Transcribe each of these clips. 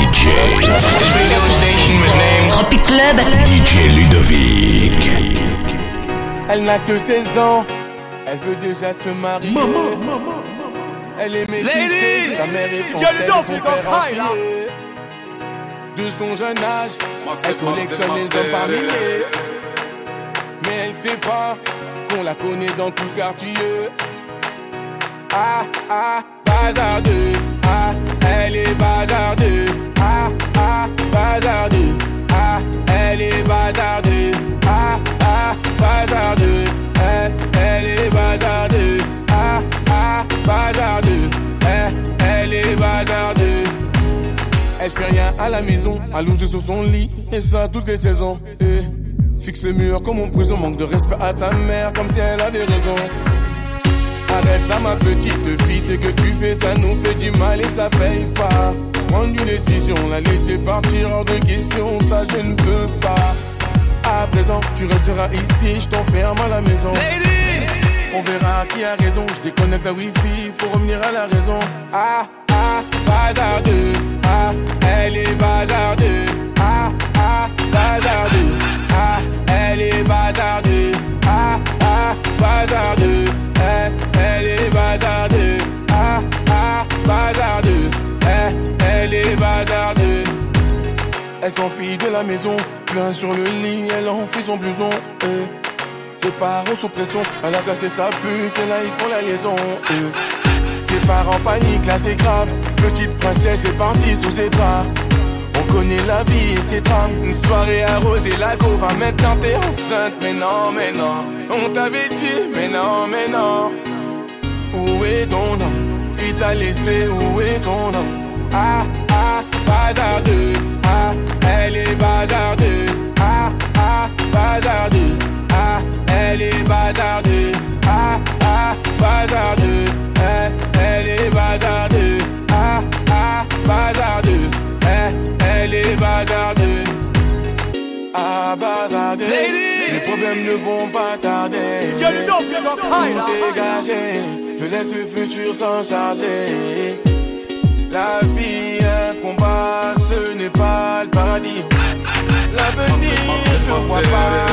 DJ. Tropic Club. DJ Ludovic. Elle n'a que 16 ans. Elle veut déjà se marier. Maman, maman, Elle est métissée. Sa mère est française, son père De son jeune âge, elle collectionne les hommes par milliers. Mais elle sait pas qu'on la connaît dans tout le quartier. Ah, ah, bazardeux. Ah, elle est bazardeux. Ah, ah, bazardeux. Ah, elle est bazardeux. Ah, ah, bazardeux. Eh, elle est bazardeux. Ah, ah, bazardeux. Eh, elle est bazardeux. Elle fait rien à la maison, allongée sur son lit, et ça toutes les saisons. Fixe les murs comme en prison, manque de respect à sa mère, comme si elle avait raison. Arrête ça ma petite fille, ce que tu fais ça nous fait du mal et ça paye pas. Prendre une décision, la laisser partir hors de question, ça je ne peux pas. À présent, tu resteras ici, je t'enferme à la maison. On verra qui a raison, je déconnecte la wifi, faut revenir à la raison. Ah, ah, bazardeux, ah, elle est bazardeux. Ah, ah, bazardeux, ah, elle est bazardeux. Ah, ah, bazardeux, bazardeux, eh, elle est bazardeux. Elle s'enfuit de la maison, plein sur le lit, elle enfuit son blouson. Eh. Les parents sous pression, elle a placé sa puce et là ils font la liaison. eh. Ses parents paniquent, là c'est grave. Petite princesse est partie sous ses bras. On connaît la vie et ses drames. Une soirée arrosée, la go maintenant t'es enceinte. Mais non, mais non, on t'avait dit, mais non, mais non. Où est ton homme? Il t'a laissé, où est ton homme? Ah, ah, bazardeux. Ah, elle est bazardeux. Ah, ah, bazardeux. Ah, elle est bazardeux. Ah, ah, bazardeux. Eh, elle est bazardeux. Ah, ah, bazardeux. Eh, elle est bazardeux. Ah, bazardeux. Les problèmes ne vont pas tarder. Tout dégagé. Je laisse le futur s'en charger. La vie, un combat, ce n'est pas le paradis. L'avenir, je ne vois pas?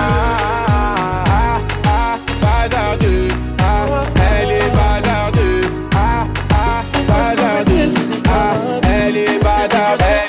Ah, ah, bazardeux. Ah, elle est bazardeux. Ah, ah, bazardeux. Ah, elle est bazardeux.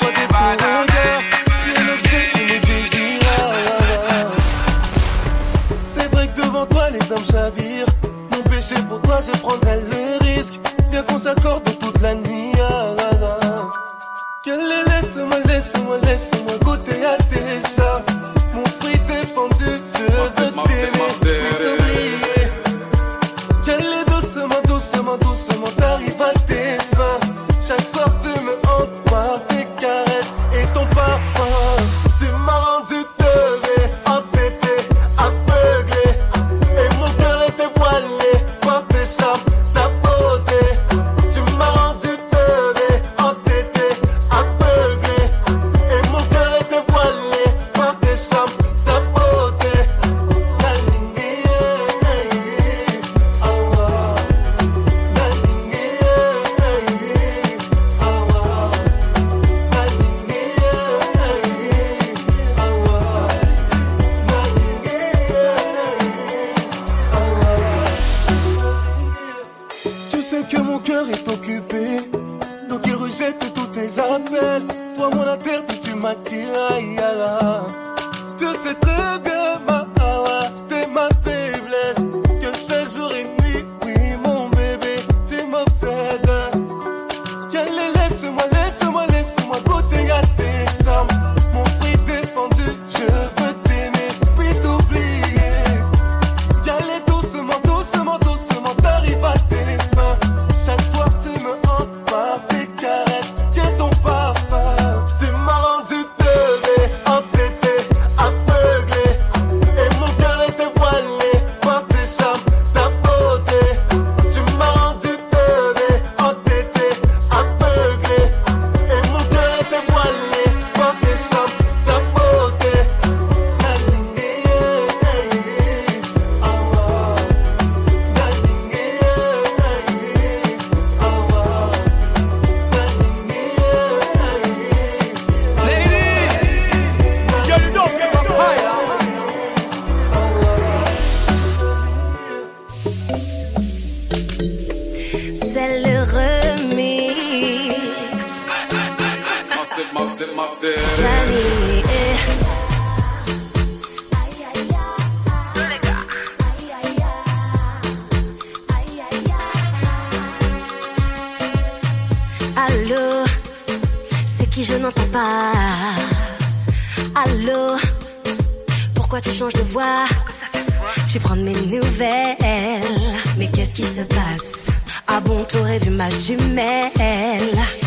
Sais très bien,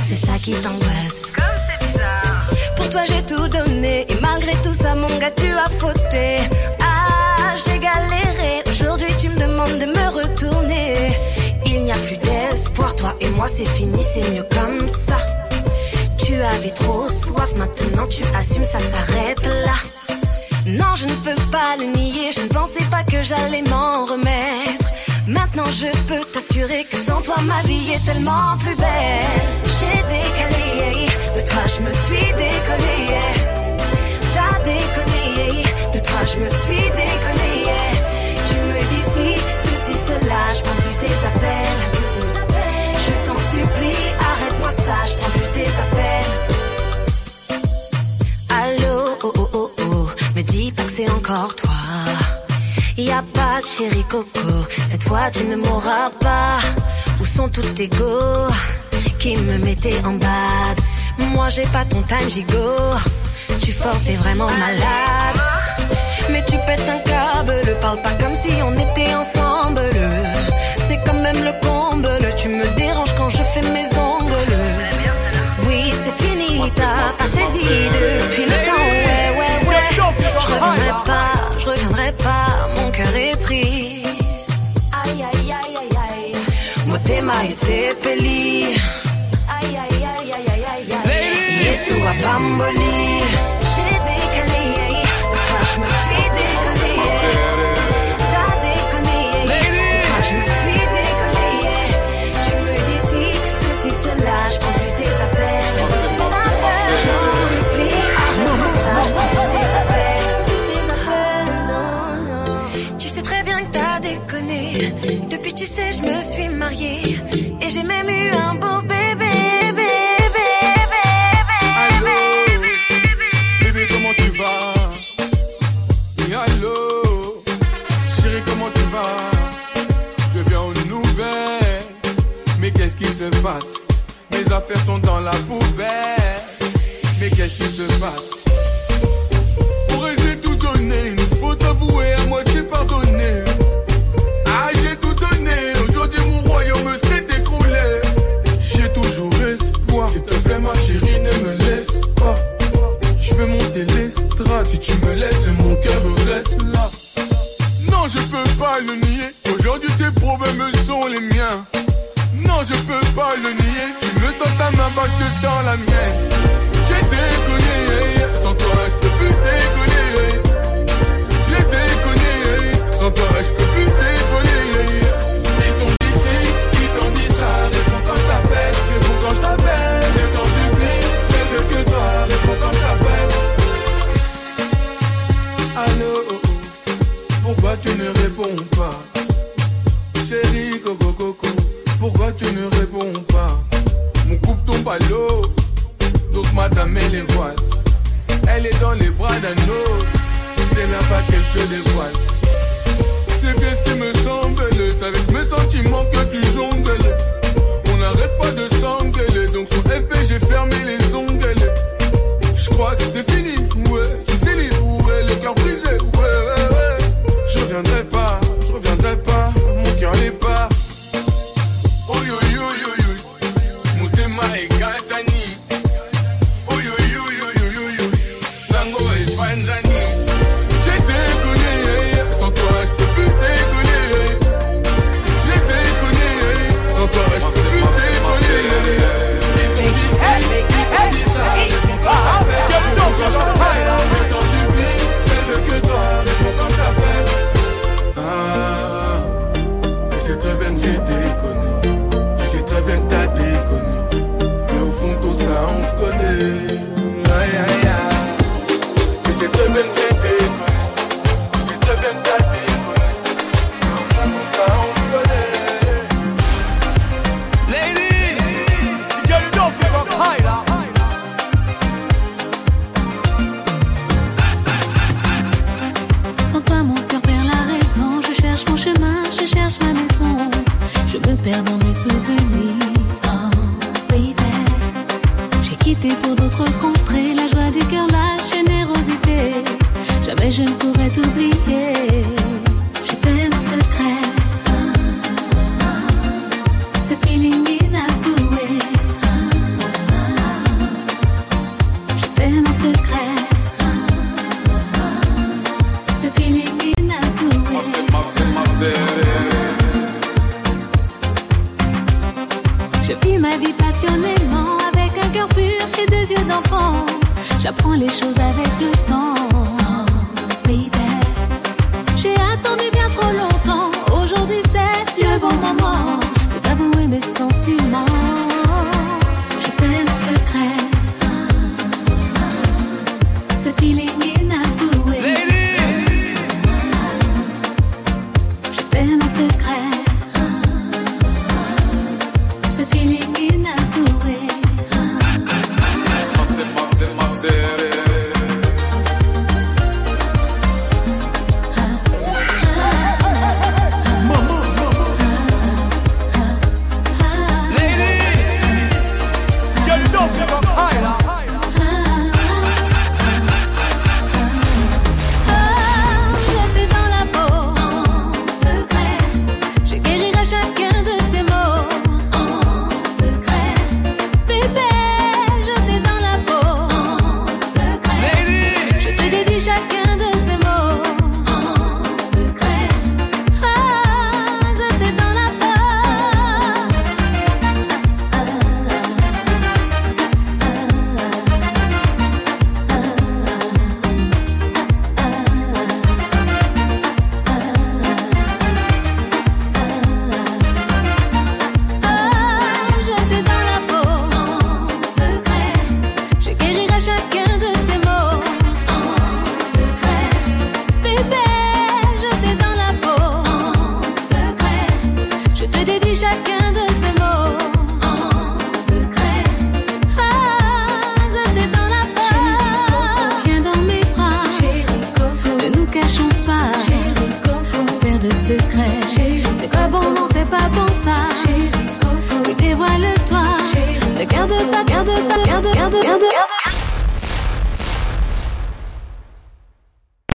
C'est ça qui t'angoisse. Comme c'est bizarre. Pour toi j'ai tout donné et malgré tout ça mon gars tu as fauté. Ah j'ai galéré, aujourd'hui tu me demandes de me retourner. Il n'y a plus d'espoir, toi et moi c'est fini, c'est mieux comme ça. Tu avais trop soif, maintenant tu assumes, ça s'arrête là. Non, je ne peux pas le nier, je ne pensais pas que j'allais m'en remettre. Maintenant je peux t'assurer que sans toi ma vie est tellement plus belle. J'ai décalé, de toi je me suis décollé. T'as déconné, de toi je me suis décollé. Tu me dis si, ceci, cela, je prends plus tes appels. Je t'en supplie, arrête-moi ça, je prends plus tes appels. Allô, oh oh oh oh, me dis pas que c'est encore toi. Y a pas de chéri coco, cette fois tu ne m'auras pas. Où sont tous tes go qui me mettaient en bad? Moi j'ai pas ton time gigot, tu forces, t'es vraiment malade. Mais tu pètes un câble, parle pas comme si on était ensemble. C'est quand même le comble, tu me Parece peli. Ay, ay, ay, ay, ay, ay. Baby. Y eso va donc madame elle les voile. Elle est dans les bras d'un autre, c'est là-bas qu'elle se dévoile. C'est bien ce qui me semble, c'est avec mes sentiments que tu jongles. On n'arrête pas de s'engueuler, donc sur FP j'ai fermé les ongles. Je crois que c'est fini, ouais, je suis libre, ouais, le cœur brisé, ouais, ouais, ouais. Je reviendrai pas, les choses avec le temps. J'ai attendu bien trop longtemps. Aujourd'hui, c'est le bon moment de t'avouer mes sentiments. Je t'aime en secret. Ce feeling inavoué. Ladies. Je t'aime en secret. Ce feeling inavoué. Check I.